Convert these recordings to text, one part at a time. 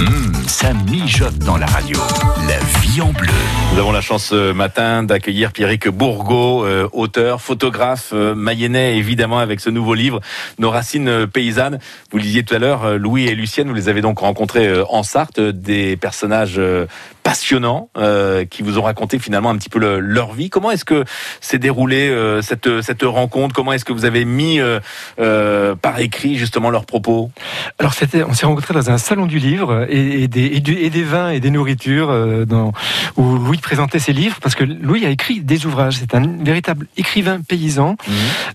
Hum, ça mijote dans la radio. La vie en bleu. Nous avons la chance ce matin d'accueillir Pierrick Bourgault, euh, auteur, photographe euh, mayennais, évidemment, avec ce nouveau livre, Nos racines euh, paysannes. Vous le disiez tout à l'heure, euh, Louis et Lucienne, vous les avez donc rencontrés euh, en Sarthe, des personnages euh, passionnants euh, qui vous ont raconté finalement un petit peu le- leur vie. Comment est-ce que s'est déroulée euh, cette, cette rencontre? Comment est-ce que vous avez mis euh, par écrit justement leurs propos? Alors c'était, on s'est rencontrés dans un salon du livre et, et des, et, du- et des vins et des nourritures dans, où Louis présentait ses livres parce que Louis a écrit des ouvrages. C'est un véritable écrivain paysan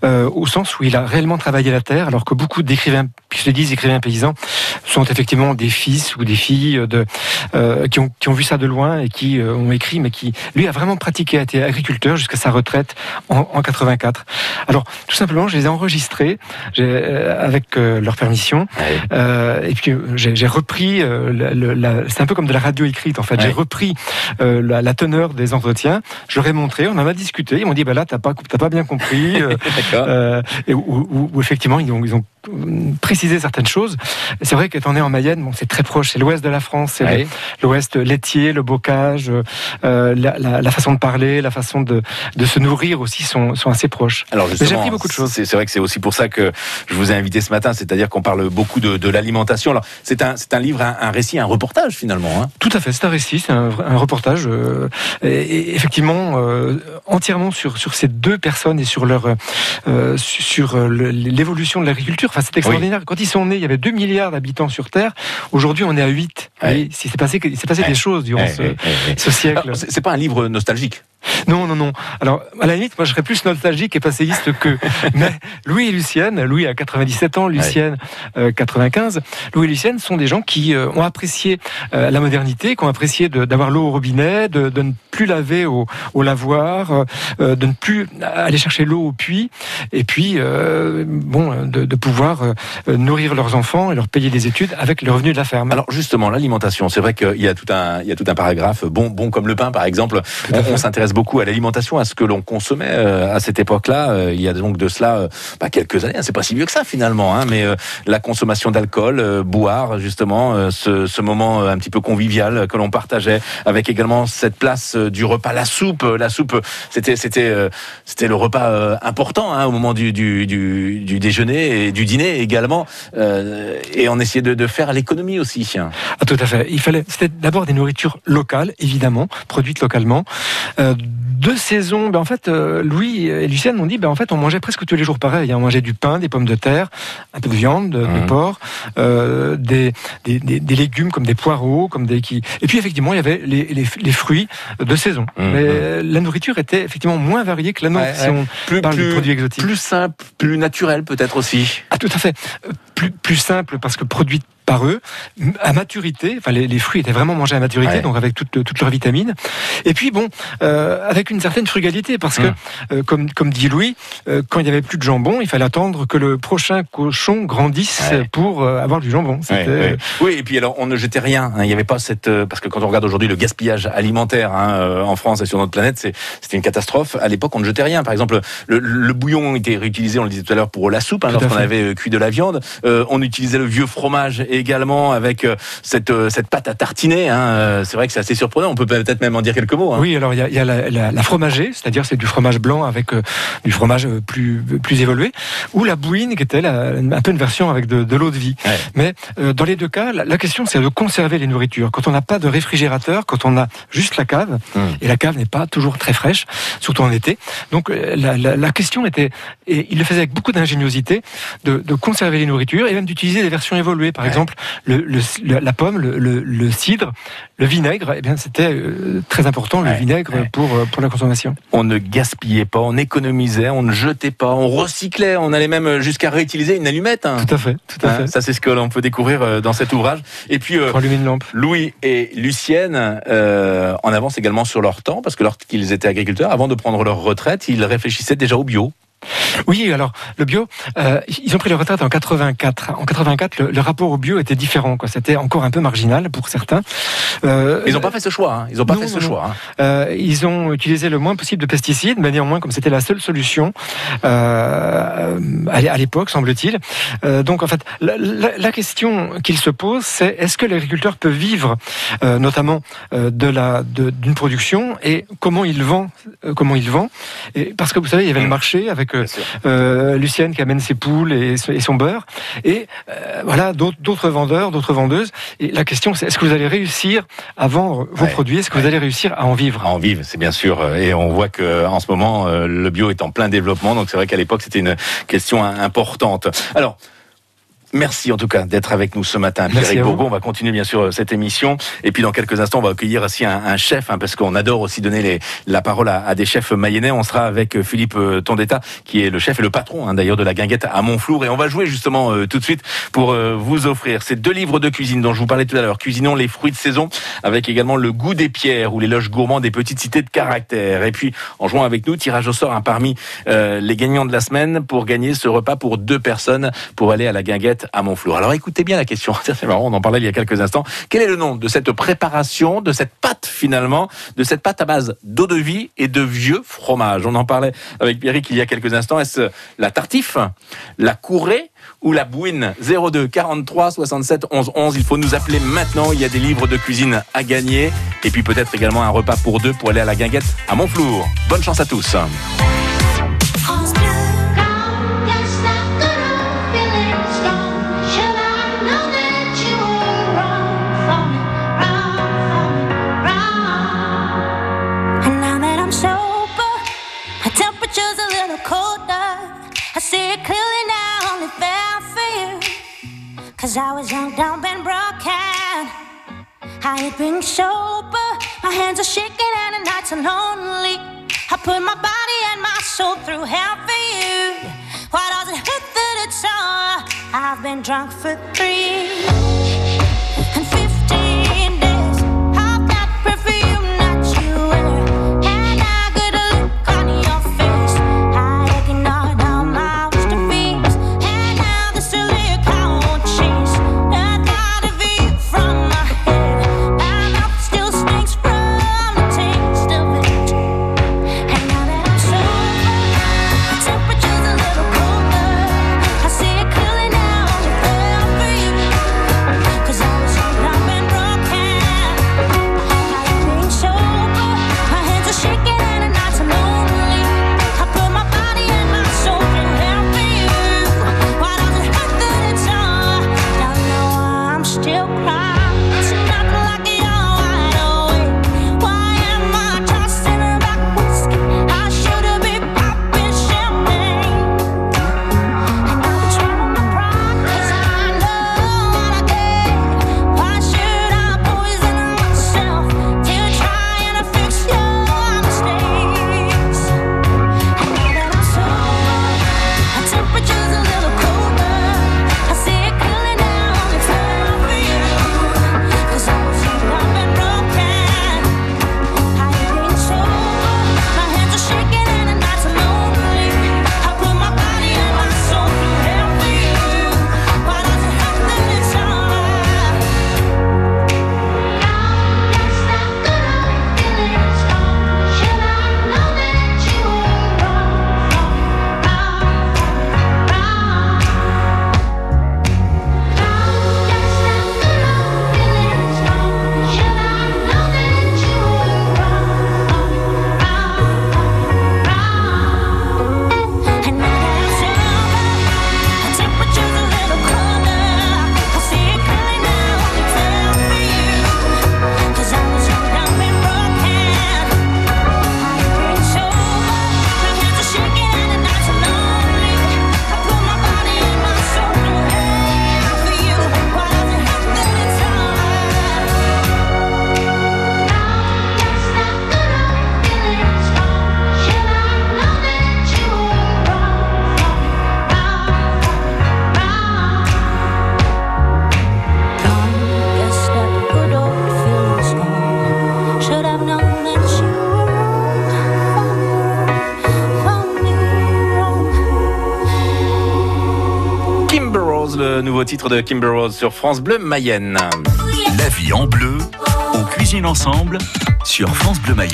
euh, au sens où il a réellement travaillé la terre, alors que beaucoup d'écrivains qui se disent écrivains paysans sont effectivement des fils ou des filles de, qui, ont, qui ont vu ça de loin et qui euh, ont écrit, mais qui lui a vraiment pratiqué, a été agriculteur jusqu'à sa retraite en, en 84. Alors tout simplement, je les ai enregistrés euh, avec euh, leur permission. Et puis j'ai repris, c'est un peu comme de la radio écrite en fait. J'ai repris la, la teneur des entretiens. Je leur ai montré, on en a discuté. Ils m'ont dit bah là t'as pas pas bien compris. et où effectivement ils ont, ils ont précisé certaines choses. C'est vrai qu'étant né en Mayenne, bon, c'est très proche, c'est l'ouest de la France, c'est l'ouest laitier, le bocage, euh, la, la- la façon de parler, la façon de, de se nourrir aussi sont, sont assez proches. Alors j'ai appris beaucoup de choses. C'est vrai que c'est aussi pour ça que je vous ai invité ce matin, c'est-à-dire qu'on parle beaucoup de, de l'alimentation. Alors c'est un, c'est un livre, un, un récit, un reportage finalement. Hein. Tout à fait, c'est un récit, c'est un, reportage, euh, et, et effectivement euh, entièrement sur, sur ces deux personnes et sur leur sur l'évolution de l'agriculture. Enfin, c'est extraordinaire. Quand ils sont nés, il y avait 2 milliards d'habitants sur Terre. Aujourd'hui, on est à 8. Ouais. Et il s'est passé, il passé des choses durant ce, ce siècle. C'est pas un livre nostalgique. Non, non, non. Alors, à la limite, moi, je serais plus nostalgique et passéiste que. Mais Louis et Lucienne, Louis a 97 ans, Lucienne euh, 95. Louis et Lucienne sont des gens qui euh, ont apprécié euh, la modernité, qui ont apprécié d'avoir l'eau au robinet, de, de ne plus laver au, au lavoir, euh, de ne plus aller chercher l'eau au puits, et puis, euh, bon, de, de pouvoir euh, nourrir leurs enfants et leur payer des études avec le revenu de la ferme. Alors justement, l'alimentation, c'est vrai qu'il y a tout un, il y a tout un paragraphe. Bon, bon comme le pain, par exemple. On, on s'intéresse beaucoup à l'alimentation, à ce que l'on consommait euh, à cette époque-là. Euh, il y a donc de cela euh, bah, quelques années. hein. C'est pas si vieux que ça finalement, hein, mais la consommation d'alcool, boire justement, ce, ce moment un petit peu convivial que l'on partageait, avec également cette place du repas, la soupe. La soupe, c'était, c'était, c'était le repas important hein, au moment du, du, du, déjeuner et du dîner également. Et on essayait de, de faire l'économie aussi. Ah, tout à fait. Il fallait, c'était d'abord des nourritures locales, évidemment, produites localement. De saison, ben en fait, euh, Louis et Lucienne m'ont dit, ben en fait, on mangeait presque tous les jours pareil. hein. On mangeait du pain, des pommes de terre, un peu de viande, de, de porc, euh, des, des, des- des légumes comme des poireaux, comme des qui. Et puis effectivement, il y avait les, les, les fruits de saison. Mhm. Mais la nourriture était effectivement moins variée que la nôtre Ouais, si ouais. on Plus, parle de plus, produits exotiques. plus simple, plus naturel peut-être aussi. Ah, tout à fait. Euh, Plus, plus simple parce que produite par eux, à maturité. Enfin, les, les fruits étaient vraiment mangés à maturité, Ouais. donc avec toutes toutes leurs vitamines. Et puis bon, euh, avec une certaine frugalité, parce que, Hum. euh, comme, comme dit Louis, euh, quand il n'y avait plus de jambon, il fallait attendre que le prochain cochon grandisse Ouais. pour euh, avoir du jambon. Ouais, ouais. Oui, et puis alors on ne jetait rien. hein. Il n'y avait pas cette euh, parce que quand on regarde aujourd'hui le gaspillage alimentaire hein, euh, en France et sur notre planète, c'est c'était une catastrophe. À l'époque, on ne jetait rien. Par exemple, le, le bouillon était réutilisé, on le disait tout à l'heure, pour la soupe hein, lorsqu'on avait euh, cuit de la viande. Euh, on utilisait le vieux fromage également avec euh, cette euh, cette pâte à tartiner. hein. C'est vrai que c'est assez surprenant. On peut peut-être même en dire quelques mots. hein. Oui, alors il y a, il y a la, la, c'est-à-dire c'est du fromage blanc avec du fromage plus plus évolué, ou la bouine qui était la- un peu une version avec de, de l'eau de vie. Ouais. Mais dans les deux cas, la, question c'est de conserver les nourritures. Quand on n'a pas de réfrigérateur, quand on a juste la cave, Mm. et la cave n'est pas toujours très fraîche, surtout en été. Donc la, question était, et il le faisait avec beaucoup d'ingéniosité, de, de conserver les nourritures et même d'utiliser des versions évoluées. Par Ouais. exemple, le, le- le- la pomme, le, cidre, le vinaigre, eh bien c'était euh, très important le Ouais, vinaigre ouais. pour euh, pour la consommation. On ne gaspillait pas, on économisait, on ne jetait pas, on recyclait. On allait même jusqu'à réutiliser une allumette. hein. Tout à fait, tout à Hein, fait. ça, c'est ce que l'on peut découvrir euh, dans cet ouvrage. Et puis, euh, Pour allumer une lampe. Louis et Lucienne euh, en avance également sur leur temps, parce que lorsqu'ils étaient agriculteurs, avant de prendre leur retraite, ils réfléchissaient déjà au bio. Oui, alors le bio, euh, ils ont pris leur retraite en 84. En 84, le, le rapport au bio était différent. Quoi. C'était encore un peu marginal pour certains. Euh, ils n'ont pas fait ce choix. Hein. Ils n'ont pas fait ce choix. Hein. Euh, ils ont utilisé le moins possible de pesticides, mais néanmoins, comme c'était la seule solution à l'époque, semble-t-il. Donc, en fait, la, la, la question qu'il se pose, c'est est-ce que l'agriculteur peut vivre, notamment de la d'une production, et comment il vend, comment il vend? Et parce que vous savez, il y avait le mmh. marché avec euh, Lucienne qui amène ses poules et, son beurre, et euh, voilà d'autres vendeurs, d'autres vendeuses. Et la question, c'est est-ce que vous allez réussir à vendre vos produits? Est-ce que vous allez réussir à en vivre? À en vivre, c'est bien sûr. Et on voit que en ce moment, euh, le bio est en plein développement. Donc c'est vrai qu'à l'époque, c'était une question importante. Alors, Merci en tout cas d'être avec nous ce matin, Pierre Bourgo. On va continuer bien sûr euh, cette émission. Et puis dans quelques instants, on va accueillir aussi un, chef, hein, parce qu'on adore aussi donner les, la parole à, des chefs mayennais. On sera avec euh, Philippe euh, Tondetta, qui est le chef et le patron hein, d'ailleurs de la guinguette à Montflour. Et on va jouer justement tout de suite pour vous offrir ces deux livres de cuisine dont je vous parlais tout à l'heure. Cuisinons les fruits de saison, avec également le goût des pierres ou l'éloge gourmand des petites cités de caractère. Et puis en jouant avec nous, tirage au sort hein, parmi les gagnants de la semaine pour gagner ce repas pour deux personnes pour aller à la guinguette à Montflour. Alors écoutez bien la question, c'est marrant, on en parlait il y a quelques instants. Quel est le nom de cette préparation, de cette pâte finalement, de cette pâte à base d'eau de vie et de vieux fromage On en parlait avec Pierrick il y a quelques instants. Est-ce la tartif, la courée ou la bouine? 02 43 67 11 11. Il faut nous appeler maintenant. Il y a des livres de cuisine à gagner. Et puis peut-être également un repas pour deux pour aller à la guinguette à Montflour. Bonne chance à tous. I ain't been sober. My hands are shaking and the nights are lonely. I put my body and my soul through hell for you. Why does it hurt that it's all? I've been drunk for three. Nouveau titre de Kimber Rose sur France Bleu Mayenne. La vie en bleu, on cuisine ensemble sur France Bleu Mayenne.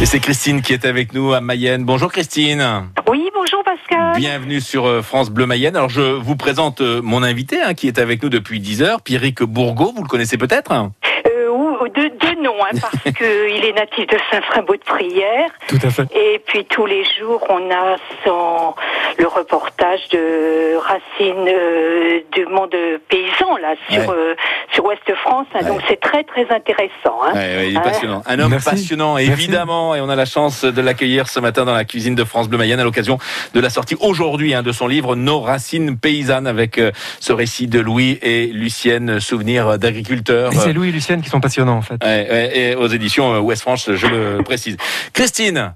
Et c'est Christine qui est avec nous à Mayenne. Bonjour Christine. Oui, bonjour Pascal. Bienvenue sur euh, France Bleu Mayenne. Alors je vous présente euh, mon invité hein, qui est avec nous depuis 10 heures, Pierrick Bourgault, vous le connaissez peut-être? Euh, de, de nom, hein, parce qu'il est natif de Saint-Frimbault de Prière. Tout à fait. Et puis tous les jours, on a son, le reportage de Racine euh, du monde paysan, là, sur, Ouais. euh, sur Ouest France. hein. Donc c'est très, très intéressant. Hein. Ouais, ouais, il est Hein. passionnant. Un homme Merci. passionnant, Merci. évidemment. Et on a la chance de l'accueillir ce matin dans la cuisine de France Bleu Mayenne à l'occasion de la sortie aujourd'hui hein, de son livre Nos racines paysannes avec euh, ce récit de Louis et Lucienne, souvenirs d'agriculteurs. C'est Louis et Lucienne qui sont passionnants en fait. Ouais, ouais, et aux éditions euh, Ouest France, je le précise. Christine,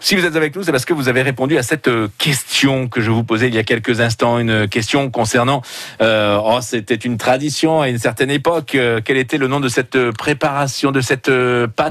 si vous êtes avec nous, c'est parce que vous avez répondu à cette euh, question que je vous posais il y a quelques instants, une question concernant, euh, oh, c'était une tradition à une certaine époque, euh, quel était le nom de cette euh, préparation, de cette euh, pâte?